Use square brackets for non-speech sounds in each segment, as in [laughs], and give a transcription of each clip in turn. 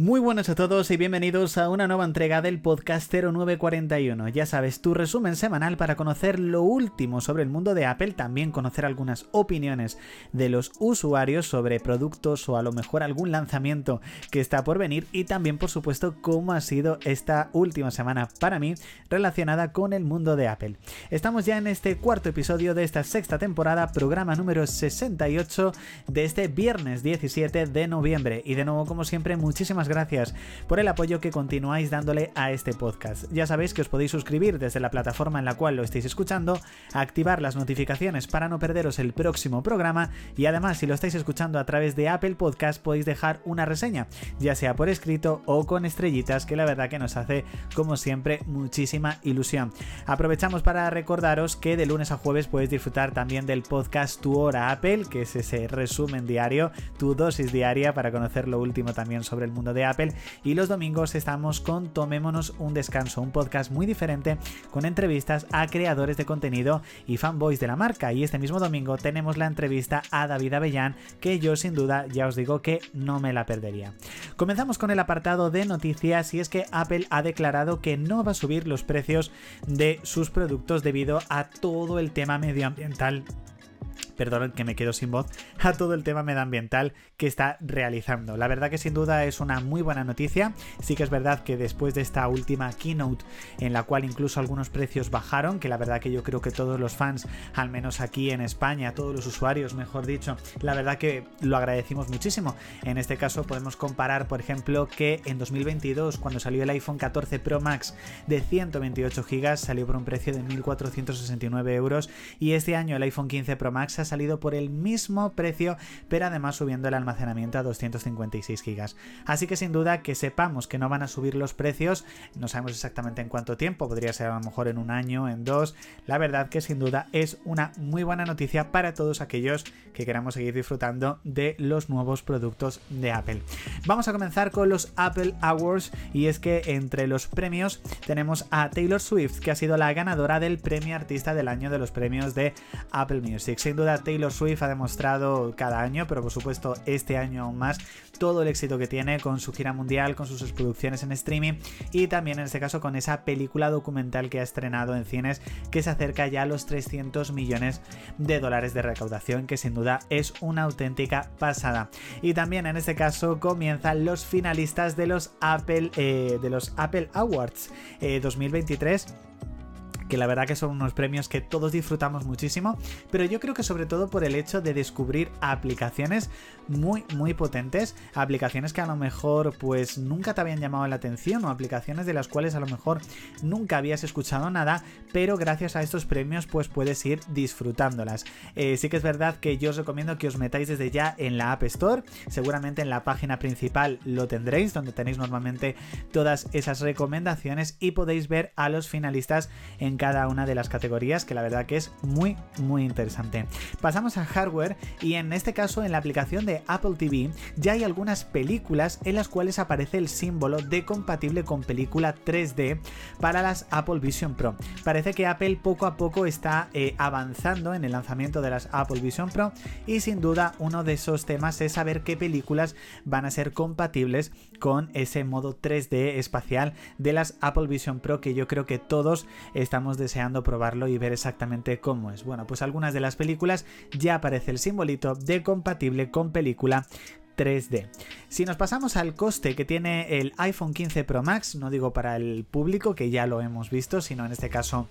Muy buenas a todos y bienvenidos a una nueva entrega del podcast 0941. Ya sabes, tu resumen semanal para conocer lo último sobre el mundo de Apple, también conocer algunas opiniones de los usuarios sobre productos o a lo mejor algún lanzamiento que está por venir y también por supuesto cómo ha sido esta última semana para mí relacionada con el mundo de Apple. Estamos ya en este cuarto episodio de esta sexta temporada, programa número 68 de este viernes 17 de noviembre y de nuevo como siempre muchísimas gracias por el apoyo que continuáis dándole a este podcast. Ya sabéis que os podéis suscribir desde la plataforma en la cual lo estáis escuchando, activar las notificaciones para no perderos el próximo programa y además si lo estáis escuchando a través de Apple Podcast podéis dejar una reseña, ya sea por escrito o con estrellitas, que la verdad que nos hace como siempre muchísima ilusión. Aprovechamos para recordaros que de lunes a jueves podéis disfrutar también del podcast Tu Hora Apple, que es ese resumen diario, tu dosis diaria para conocer lo último también sobre el mundo de Apple. Y los domingos estamos con Tomémonos un descanso, un podcast muy diferente con entrevistas a creadores de contenido y fanboys de la marca. Y este mismo domingo tenemos la entrevista a David Avellán, que yo sin duda ya os digo que no me la perdería. Comenzamos con el apartado de noticias y es que Apple ha declarado que no va a subir los precios de sus productos debido a todo el tema medioambiental perdón que me quedo sin voz, [laughs] a todo el tema medioambiental que está realizando. La verdad que sin duda es una muy buena noticia. Sí que es verdad que después de esta última keynote en la cual incluso algunos precios bajaron, que la verdad que yo creo que todos los fans, al menos aquí en España, todos los usuarios, mejor dicho, la verdad que lo agradecimos muchísimo. En este caso podemos comparar, por ejemplo, que en 2022, cuando salió el iPhone 14 Pro Max de 128 GB, salió por un precio de 1.469 euros y este año el iPhone 15 Pro Max ha salido por el mismo precio, pero además subiendo el almacenamiento a 256 GB. Así que sin duda que sepamos que no van a subir los precios, no sabemos exactamente en cuánto tiempo, podría ser a lo mejor en un año, en dos. La verdad que sin duda es una muy buena noticia para todos aquellos que queramos seguir disfrutando de los nuevos productos de Apple. Vamos a comenzar con los Apple Awards y es que entre los premios tenemos a Taylor Swift, que ha sido la ganadora del premio artista del año de los premios de Apple Music. Sin duda Taylor Swift ha demostrado cada año, pero por supuesto este año aún más, todo el éxito que tiene con su gira mundial, con sus producciones en streaming y también en este caso con esa película documental que ha estrenado en cines que se acerca ya a los 300 millones de dólares de recaudación, que sin duda es una auténtica pasada. Y también en este caso comienzan los finalistas de los Apple, eh, de los Apple Awards 2023 eh, que la verdad que son unos premios que todos disfrutamos muchísimo, pero yo creo que sobre todo por el hecho de descubrir aplicaciones muy muy potentes, aplicaciones que a lo mejor pues nunca te habían llamado la atención o aplicaciones de las cuales a lo mejor nunca habías escuchado nada, pero gracias a estos premios pues puedes ir disfrutándolas. Eh, sí que es verdad que yo os recomiendo que os metáis desde ya en la App Store, seguramente en la página principal lo tendréis, donde tenéis normalmente todas esas recomendaciones y podéis ver a los finalistas en cada una de las categorías, que la verdad que es muy, muy interesante. Pasamos a hardware y en este caso en la aplicación de Apple TV ya hay algunas películas en las cuales aparece el símbolo de compatible con película 3D para las Apple Vision Pro. Parece que Apple poco a poco está eh, avanzando en el lanzamiento de las Apple Vision Pro y sin duda uno de esos temas es saber qué películas van a ser compatibles con ese modo 3D espacial de las Apple Vision Pro que yo creo que todos estamos deseando probarlo y ver exactamente cómo es. Bueno, pues algunas de las películas ya aparece el simbolito de compatible con película 3D. Si nos pasamos al coste que tiene el iPhone 15 Pro Max, no digo para el público que ya lo hemos visto, sino en este caso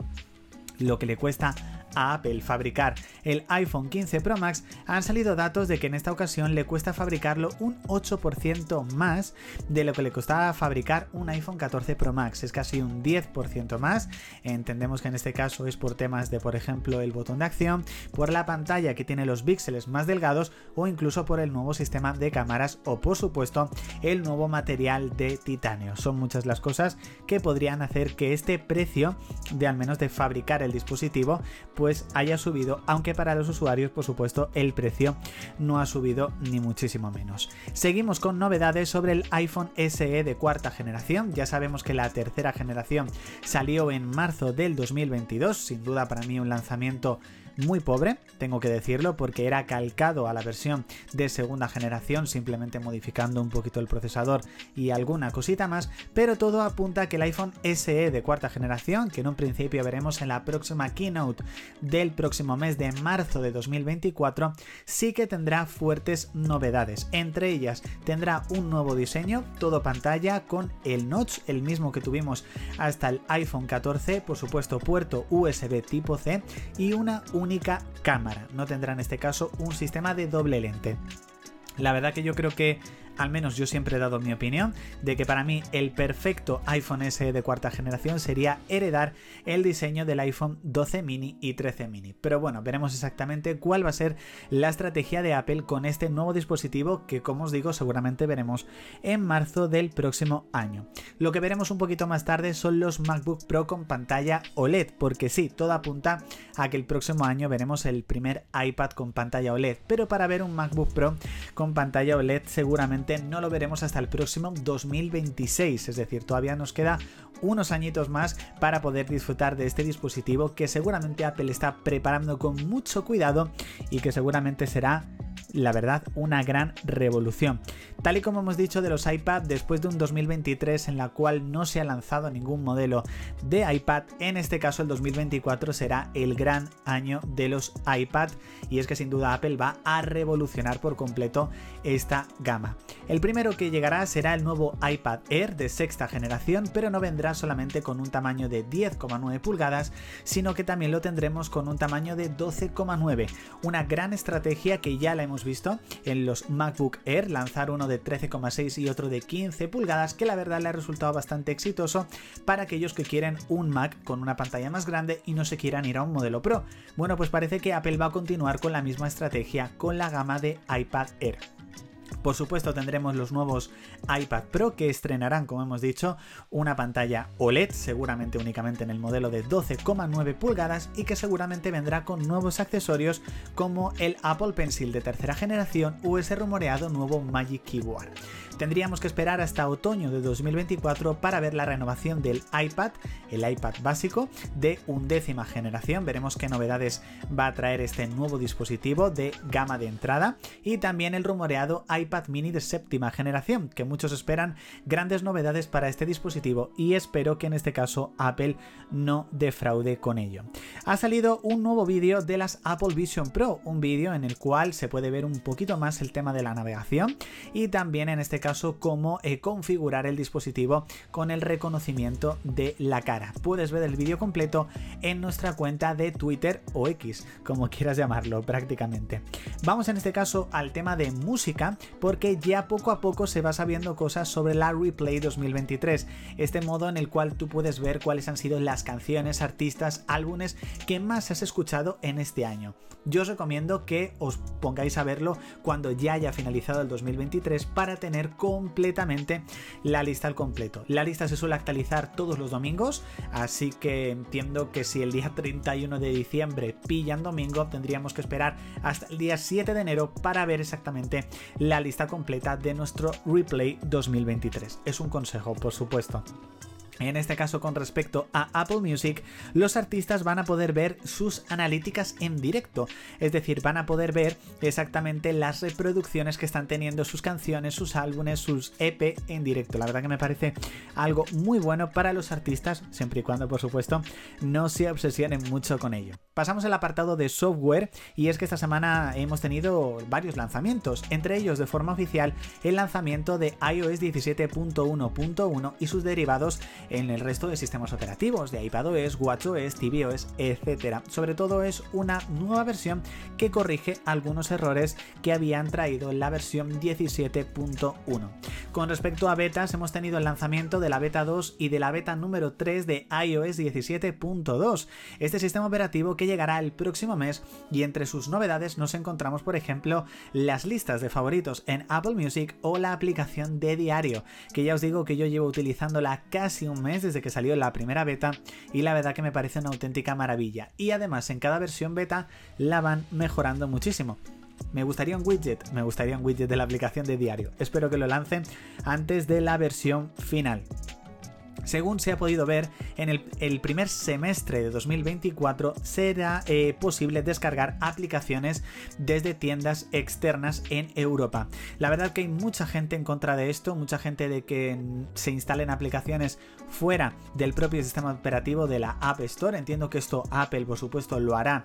lo que le cuesta a Apple fabricar el iPhone 15 Pro Max, han salido datos de que en esta ocasión le cuesta fabricarlo un 8% más de lo que le costaba fabricar un iPhone 14 Pro Max. Es casi un 10% más. Entendemos que en este caso es por temas de, por ejemplo, el botón de acción, por la pantalla que tiene los píxeles más delgados o incluso por el nuevo sistema de cámaras o, por supuesto, el nuevo material de titanio. Son muchas las cosas que podrían hacer que este precio de al menos de fabricar el dispositivo pues haya subido, aunque para los usuarios por supuesto el precio no ha subido ni muchísimo menos. Seguimos con novedades sobre el iPhone SE de cuarta generación, ya sabemos que la tercera generación salió en marzo del 2022, sin duda para mí un lanzamiento muy pobre, tengo que decirlo, porque era calcado a la versión de segunda generación, simplemente modificando un poquito el procesador y alguna cosita más, pero todo apunta a que el iPhone SE de cuarta generación, que en un principio veremos en la próxima keynote del próximo mes de marzo de 2024, sí que tendrá fuertes novedades. Entre ellas tendrá un nuevo diseño, todo pantalla con el notch, el mismo que tuvimos hasta el iPhone 14, por supuesto puerto USB tipo C y una única cámara. No tendrá en este caso un sistema de doble lente. La verdad que yo creo que al menos yo siempre he dado mi opinión, de que para mí el perfecto iPhone SE de cuarta generación sería heredar el diseño del iPhone 12 mini y 13 mini. Pero bueno, veremos exactamente cuál va a ser la estrategia de Apple con este nuevo dispositivo que como os digo seguramente veremos en marzo del próximo año. Lo que veremos un poquito más tarde son los MacBook Pro con pantalla OLED, porque sí, todo apunta a que el próximo año veremos el primer iPad con pantalla OLED, pero para ver un MacBook Pro con pantalla OLED seguramente no lo veremos hasta el próximo 2026, es decir, todavía nos queda unos añitos más para poder disfrutar de este dispositivo que seguramente Apple está preparando con mucho cuidado y que seguramente será la verdad, una gran revolución. Tal y como hemos dicho de los iPad, después de un 2023 en la cual no se ha lanzado ningún modelo de iPad, en este caso el 2024 será el gran año de los iPad y es que sin duda Apple va a revolucionar por completo esta gama. El primero que llegará será el nuevo iPad Air de sexta generación, pero no vendrá solamente con un tamaño de 10,9 pulgadas, sino que también lo tendremos con un tamaño de 12,9, una gran estrategia que ya la hemos visto en los MacBook Air, lanzar uno de 13,6 y otro de 15 pulgadas, que la verdad le ha resultado bastante exitoso para aquellos que quieren un Mac con una pantalla más grande y no se quieran ir a un modelo Pro. Bueno, pues parece que Apple va a continuar con la misma estrategia con la gama de iPad Air. Por supuesto tendremos los nuevos iPad Pro que estrenarán, como hemos dicho, una pantalla OLED, seguramente únicamente en el modelo de 12,9 pulgadas y que seguramente vendrá con nuevos accesorios como el Apple Pencil de tercera generación o ese rumoreado nuevo Magic Keyboard. Tendríamos que esperar hasta otoño de 2024 para ver la renovación del iPad, el iPad básico de undécima generación. Veremos qué novedades va a traer este nuevo dispositivo de gama de entrada y también el rumoreado iPad mini de séptima generación, que muchos esperan grandes novedades para este dispositivo y espero que en este caso Apple no defraude con ello. Ha salido un nuevo vídeo de las Apple Vision Pro, un vídeo en el cual se puede ver un poquito más el tema de la navegación y también en este caso cómo eh, configurar el dispositivo con el reconocimiento de la cara. Puedes ver el vídeo completo en nuestra cuenta de Twitter o X, como quieras llamarlo prácticamente. Vamos en este caso al tema de música porque ya poco a poco se va sabiendo cosas sobre la Replay 2023, este modo en el cual tú puedes ver cuáles han sido las canciones, artistas, álbumes que más has escuchado en este año. Yo os recomiendo que os pongáis a verlo cuando ya haya finalizado el 2023 para tener completamente la lista al completo. La lista se suele actualizar todos los domingos, así que entiendo que si el día 31 de diciembre pillan domingo, tendríamos que esperar hasta el día 7 de enero para ver exactamente la lista completa de nuestro replay 2023. Es un consejo, por supuesto. En este caso, con respecto a Apple Music, los artistas van a poder ver sus analíticas en directo, es decir, van a poder ver exactamente las reproducciones que están teniendo sus canciones, sus álbumes, sus EP en directo. La verdad que me parece algo muy bueno para los artistas, siempre y cuando, por supuesto, no se obsesionen mucho con ello. Pasamos al apartado de software y es que esta semana hemos tenido varios lanzamientos, entre ellos de forma oficial el lanzamiento de iOS 17.1.1 y sus derivados en el resto de sistemas operativos de iPadOS, WatchOS, tvOS, etc. Sobre todo es una nueva versión que corrige algunos errores que habían traído la versión 17.1. Con respecto a betas, hemos tenido el lanzamiento de la beta 2 y de la beta número 3 de iOS 17.2, este sistema operativo que llegará el próximo mes y entre sus novedades nos encontramos, por ejemplo, las listas de favoritos en Apple Music o la aplicación de diario, que ya os digo que yo llevo utilizándola casi un mes desde que salió la primera beta y la verdad que me parece una auténtica maravilla. Y además en cada versión beta la van mejorando muchísimo. Me gustaría un widget, me gustaría un widget de la aplicación de diario. Espero que lo lancen antes de la versión final. Según se ha podido ver en el, primer semestre de 2024 será eh, posible descargar aplicaciones desde tiendas externas en Europa. La verdad que hay mucha gente en contra de esto, mucha gente de que se instalen aplicaciones fuera del propio sistema operativo de la App Store. Entiendo que esto Apple, por supuesto, lo hará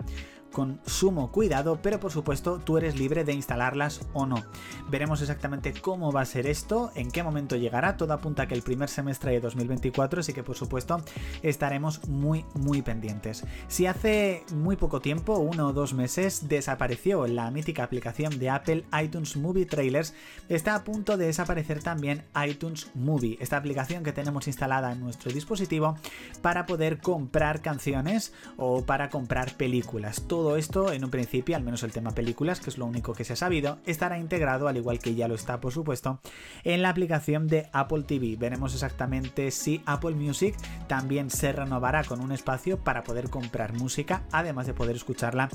con sumo cuidado, pero por supuesto tú eres libre de instalarlas o no. Veremos exactamente cómo va a ser esto, en qué momento llegará, todo apunta que el primer semestre de 2024, así que por supuesto estaremos muy muy pendientes. Si hace muy poco tiempo, uno o dos meses, desapareció la mítica aplicación de Apple iTunes Movie Trailers, está a punto de desaparecer también iTunes Movie, esta aplicación que tenemos instalada en nuestro dispositivo para poder comprar canciones o para comprar películas. Esto, en un principio, al menos el tema películas, que es lo único que se ha sabido, estará integrado, al igual que ya lo está, por supuesto, en la aplicación de Apple TV. Veremos exactamente si Apple Music también se renovará con un espacio para poder comprar música, además de poder escucharla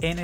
en,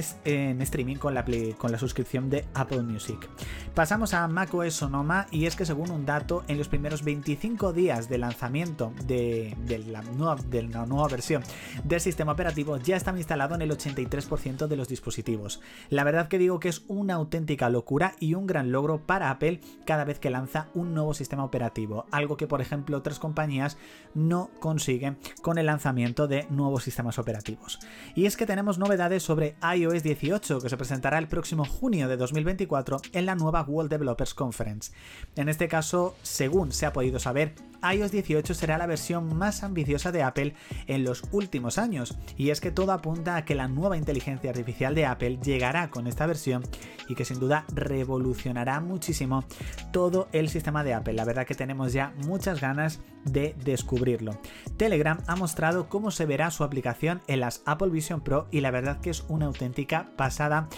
streaming con la, suscripción de Apple Music. Pasamos a macOS Sonoma y es que según un dato, en los primeros 25 días de lanzamiento de, la, nueva, de la nueva versión del sistema operativo ya estaba instalado en el 80 3% de los dispositivos. La verdad que digo que es una auténtica locura y un gran logro para Apple cada vez que lanza un nuevo sistema operativo, algo que por ejemplo otras compañías no consiguen con el lanzamiento de nuevos sistemas operativos. Y es que tenemos novedades sobre iOS 18 que se presentará el próximo junio de 2024 en la nueva World Developers Conference. En este caso, según se ha podido saber, iOS 18 será la versión más ambiciosa de Apple en los últimos años, y es que todo apunta a que la nueva inteligencia artificial de Apple llegará con esta versión y que sin duda revolucionará muchísimo todo el sistema de Apple. La verdad que tenemos ya muchas ganas de descubrirlo. Telegram ha mostrado cómo se verá su aplicación en las Apple Vision Pro y la verdad que es una auténtica pasada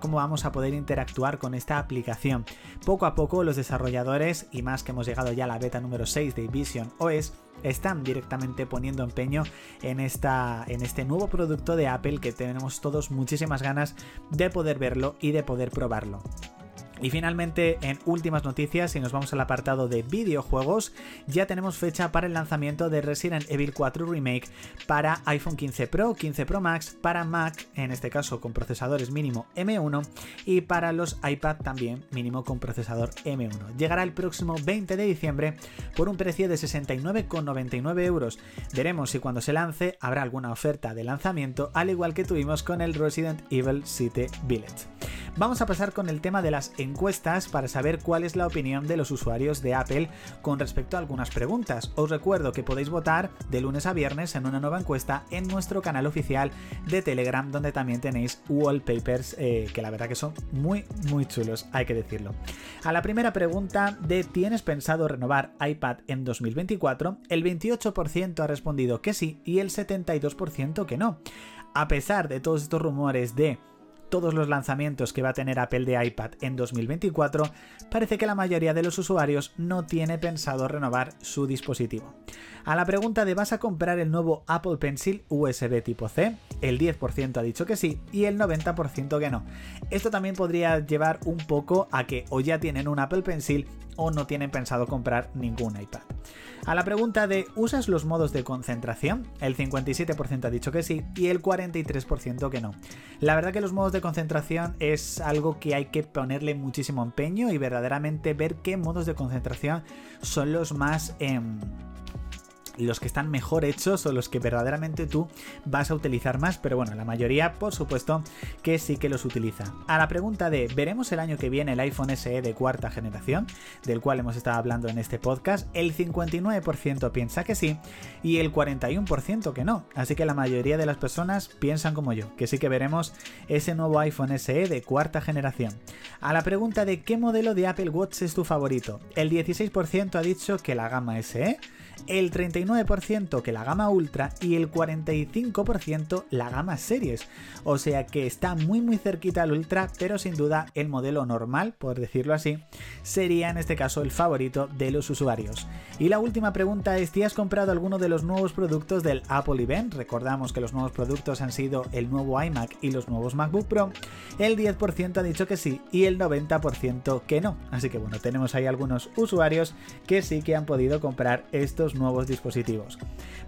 cómo vamos a poder interactuar con esta aplicación. Poco a poco los desarrolladores y más que hemos llegado ya a la beta número 6 de Vision OS están directamente poniendo empeño en, esta, en este nuevo producto de Apple que tenemos todos muchísimas ganas de poder verlo y de poder probarlo. Y finalmente, en últimas noticias, si nos vamos al apartado de videojuegos, ya tenemos fecha para el lanzamiento de Resident Evil 4 Remake para iPhone 15 Pro, 15 Pro Max, para Mac, en este caso con procesadores mínimo M1, y para los iPad también mínimo con procesador M1. Llegará el próximo 20 de diciembre por un precio de 69,99 euros. Veremos si cuando se lance habrá alguna oferta de lanzamiento, al igual que tuvimos con el Resident Evil City Village. Vamos a pasar con el tema de las para saber cuál es la opinión de los usuarios de Apple con respecto a algunas preguntas. Os recuerdo que podéis votar de lunes a viernes en una nueva encuesta en nuestro canal oficial de Telegram donde también tenéis wallpapers eh, que la verdad que son muy muy chulos, hay que decirlo. A la primera pregunta de ¿tienes pensado renovar iPad en 2024? El 28% ha respondido que sí y el 72% que no. A pesar de todos estos rumores de todos los lanzamientos que va a tener Apple de iPad en 2024, parece que la mayoría de los usuarios no tiene pensado renovar su dispositivo. A la pregunta de ¿vas a comprar el nuevo Apple Pencil USB tipo C? El 10% ha dicho que sí y el 90% que no. Esto también podría llevar un poco a que o ya tienen un Apple Pencil o no tienen pensado comprar ningún iPad. A la pregunta de ¿usas los modos de concentración? El 57% ha dicho que sí y el 43% que no. La verdad que los modos de concentración es algo que hay que ponerle muchísimo empeño y verdaderamente ver qué modos de concentración son los más... Em, los que están mejor hechos o los que verdaderamente tú vas a utilizar más, pero bueno, la mayoría por supuesto que sí que los utiliza. A la pregunta de ¿veremos el año que viene el iPhone SE de cuarta generación? Del cual hemos estado hablando en este podcast, el 59% piensa que sí y el 41% que no, así que la mayoría de las personas piensan como yo, que sí que veremos ese nuevo iPhone SE de cuarta generación. A la pregunta de ¿qué modelo de Apple Watch es tu favorito? El 16% ha dicho que la gama SE, el 39% que la gama Ultra y el 45% la gama Series. O sea que está muy muy cerquita al Ultra, pero sin duda el modelo normal, por decirlo así, sería en este caso el favorito de los usuarios. Y la última pregunta es si has comprado alguno de los nuevos productos del Apple Event. Recordamos que los nuevos productos han sido el nuevo iMac y los nuevos MacBook Pro. El 10% ha dicho que sí y el 90% que no. Así que bueno, tenemos ahí algunos usuarios que sí que han podido comprar estos nuevos dispositivos.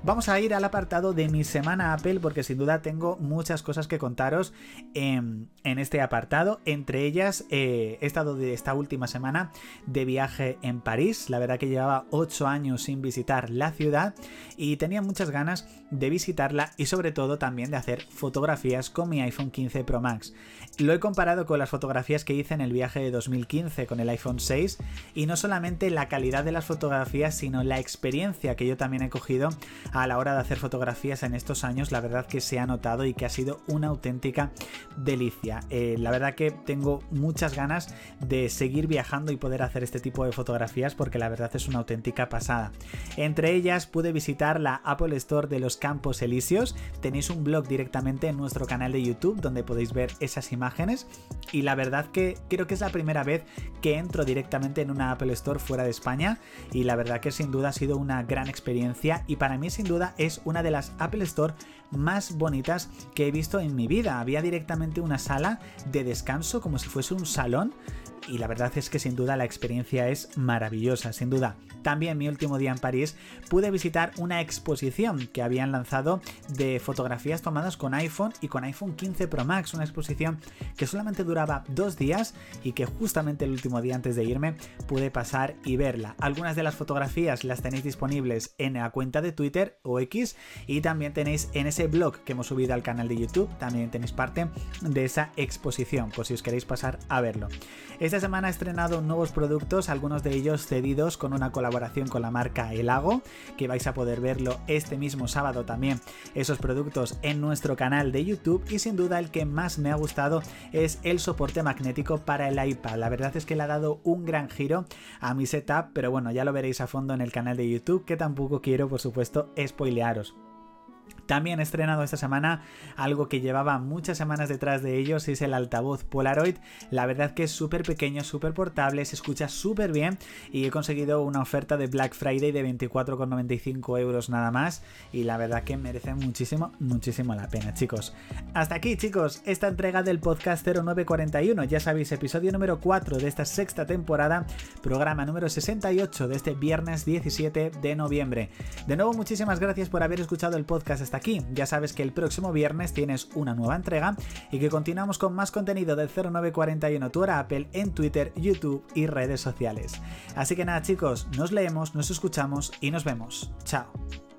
Vamos a ir al apartado de mi semana Apple porque sin duda tengo muchas cosas que contaros en, este apartado. Entre ellas eh, he estado de esta última semana de viaje en París. La verdad que llevaba 8 años sin visitar la ciudad y tenía muchas ganas de visitarla y sobre todo también de hacer fotografías con mi iPhone 15 Pro Max. Lo he comparado con las fotografías que hice en el viaje de 2015 con el iPhone 6 y no solamente la calidad de las fotografías sino la experiencia que yo también he cogido a la hora de hacer fotografías en estos años, la verdad que se ha notado y que ha sido una auténtica delicia. Eh, la verdad que tengo muchas ganas de seguir viajando y poder hacer este tipo de fotografías porque la verdad es una auténtica pasada. Entre ellas pude visitar la Apple Store de los Campos Elíseos, tenéis un blog directamente en nuestro canal de YouTube donde podéis ver esas imágenes y la verdad que creo que es la primera vez que entro directamente en una Apple Store fuera de España y la verdad que sin duda ha sido una gran experiencia y para mí sin duda es una de las Apple Store más bonitas que he visto en mi vida. Había directamente una sala de descanso como si fuese un salón y la verdad es que sin duda la experiencia es maravillosa, sin duda. También mi último día en París pude visitar una exposición que habían lanzado de fotografías tomadas con iPhone y con iPhone 15 Pro Max, una exposición que solamente duraba dos días y que justamente el último día antes de irme pude pasar y verla. Algunas de las fotografías las tenéis disponibles en la cuenta de Twitter o X y también tenéis en ese blog que hemos subido al canal de YouTube, también tenéis parte de esa exposición por si os queréis pasar a verlo. Esta semana he estrenado nuevos productos, algunos de ellos cedidos con una colaboración con la marca Elago, que vais a poder verlo este mismo sábado también, esos productos en nuestro canal de YouTube y sin duda el que más me ha gustado es el soporte magnético para el iPad. La verdad es que le ha dado un gran giro a mi setup, pero bueno, ya lo veréis a fondo en el canal de YouTube, que tampoco quiero por supuesto spoilearos. También estrenado esta semana algo que llevaba muchas semanas detrás de ellos, es el altavoz Polaroid. La verdad que es súper pequeño, súper portable, se escucha súper bien y he conseguido una oferta de Black Friday de 24,95 euros nada más y la verdad que merece muchísimo, muchísimo la pena chicos. Hasta aquí chicos, esta entrega del podcast 0941, ya sabéis, episodio número 4 de esta sexta temporada, programa número 68 de este viernes 17 de noviembre. De nuevo muchísimas gracias por haber escuchado el podcast hasta aquí. Ya sabes que el próximo viernes tienes una nueva entrega y que continuamos con más contenido del 0941 Tu Apple en Twitter, YouTube y redes sociales. Así que nada chicos, nos leemos, nos escuchamos y nos vemos. Chao.